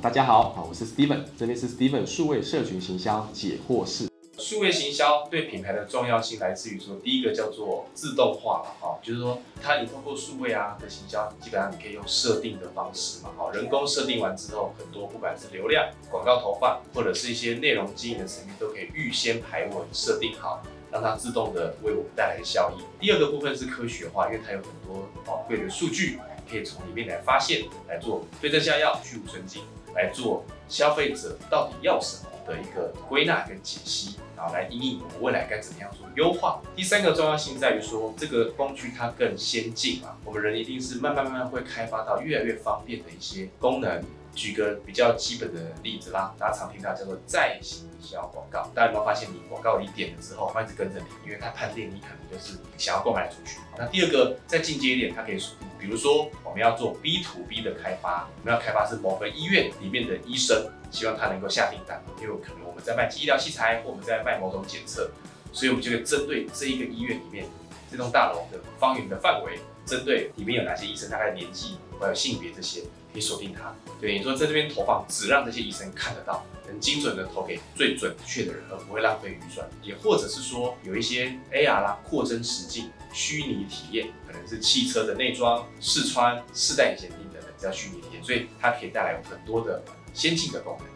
大家好，好，我是 Steven，这边是 Steven 数位社群行销解惑室。数位行销对品牌的重要性来自于说，第一个叫做自动化了，哈，就是说它你通过数位啊的行销，基本上你可以用设定的方式嘛，哈，人工设定完之后，很多不管是流量、广告投放，或者是一些内容经营的层面，都可以预先排稳设定好。让它自动的为我们带来效益。第二个部分是科学化，因为它有很多宝贵的数据，可以从里面来发现，来做对症下药、去无存精，来做消费者到底要什么的一个归纳跟解析，然后来应应我们未来该怎么样做优化。第三个重要性在于说，这个工具它更先进啊，我们人一定是慢慢慢慢会开发到越来越方便的一些功能。举个比较基本的例子啦，大家常听到叫做再行销广告。大家有没有发现，你广告你点了之后，它一直跟着你，因为它判定你可能就是想要购买出去。那第二个再进阶一点，它可以，比如说我们要做 B to B 的开发，我们要开发是某个医院里面的医生，希望他能够下订单，因为可能我们在卖医疗器材，或我们在卖某种检测，所以我们就会针对这一个医院里面这栋大楼的方圆的范围，针对里面有哪些医生，大概年纪还有性别这些。可以锁定它，对你说在这边投放，只让这些医生看得到，很精准的投给最准确的人，而不会浪费预算。也或者是说有一些 AR 啦、扩增实境、虚拟体验，可能是汽车的内装、试穿、试戴眼镜等等，叫虚拟体验，所以它可以带来很多的先进的功能。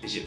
谢谢。